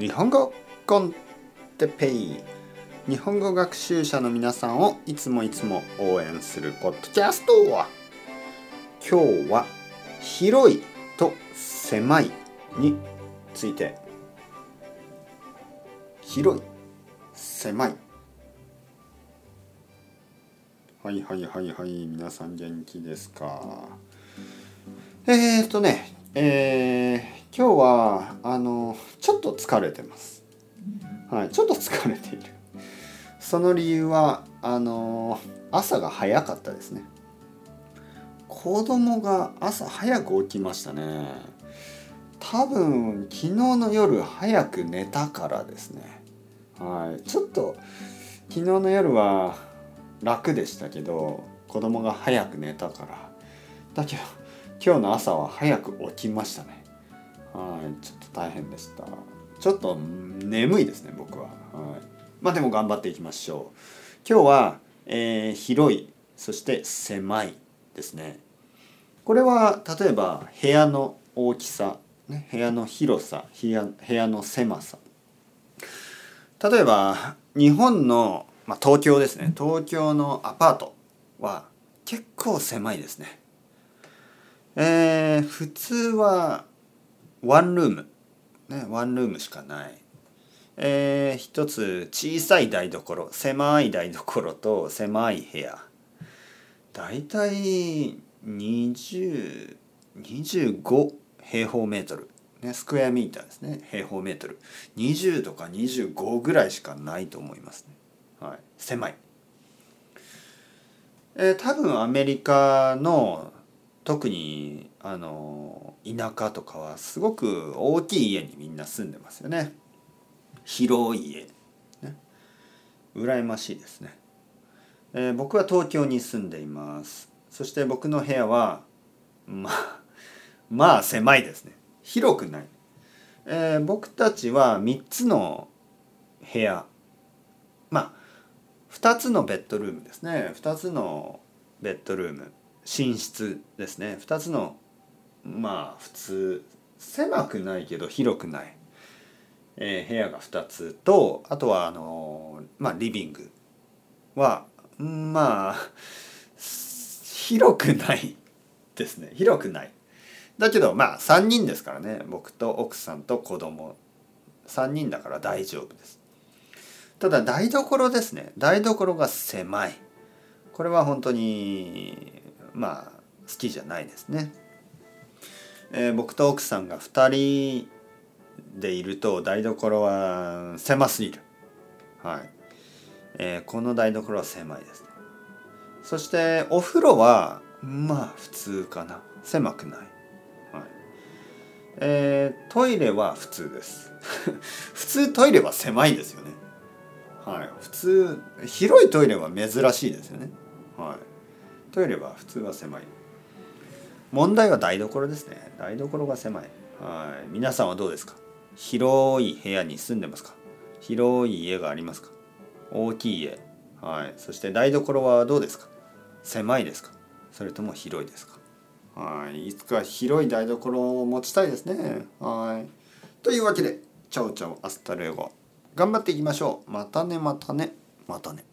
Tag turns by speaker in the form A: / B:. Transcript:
A: 日本語コンテペイ日本語学習者の皆さんをいつもいつも応援するポッドキャストは今日は広い。と狭い。につい。て広い。狭い。はいはいはいはい。皆さん元気ですか？えー、っとねえー、今日はあのっと疲れてます。はいちょっと疲れている。その理由はあの朝が早かったですね。子供が朝早く起きましたね。多分昨日の夜早く寝たからですね。はいちょっと昨日の夜は楽でしたけど子供が早く寝たから。だけど今日の朝は早く起きましたね。はいちょっと大変でした。ちょっと眠いですね僕は。はい。まあでも頑張っていきましょう。今日は、えー、広いそして狭いですね。これは例えば部屋の大きさ、ね、部屋の広さ部屋部屋の狭さ。例えば日本の、まあ、東京ですね。東京のアパートは結構狭いですね。えー、普通はワンルーム。ねワンルームしかない。えー、一つ小さい台所狭い台所と狭い部屋。だいたい20 25平方メートル。ね、スクエアミーターですね。平方メートル。20とか25ぐらいしかないと思いますね、はい、狭い、えー、多分アメリカの特にあの田舎とかはすごく大きい家にみんな住んでますよね。広い家。ね。羨ましいですね、えー、僕は東京に住んでいます。そして僕の部屋はまあまあ狭いですね。広くない、えー、僕たちは3つの部屋。まあ2つのベッドルームですね。2つのベッドルーム。寝室ですね。2つのまあ普通狭くないけど広くない、えー、部屋が2つとあとはあのまあリビングはまあ広くないですね。広くない。だけどまあ3人ですからね。僕と奥さんと子供。3人だから大丈夫です。ただ台所ですね。台所が狭い。これは本当にまあ好きじゃないですね。えー、僕と奥さんが2人でいると台所は狭すぎる。はい。えー、この台所は狭いです、そしてお風呂はまあ普通かな。狭くない。はい。えー、トイレは普通です。普通トイレは狭いですよね。はい。普通広いトイレは珍しいですよね。はい。トイレは普通は狭い。問題は台所ですね。台所が狭い。はい。皆さんはどうですか？広い部屋に住んでますか？広い家がありますか？大きい家。はい。そして台所はどうですか？狭いですか？それとも広いですか？はい。いつか広い台所を持ちたいですね。はい。というわけでチャオチャオ hasta luego 頑張っていきましょう。またねまたねまたね。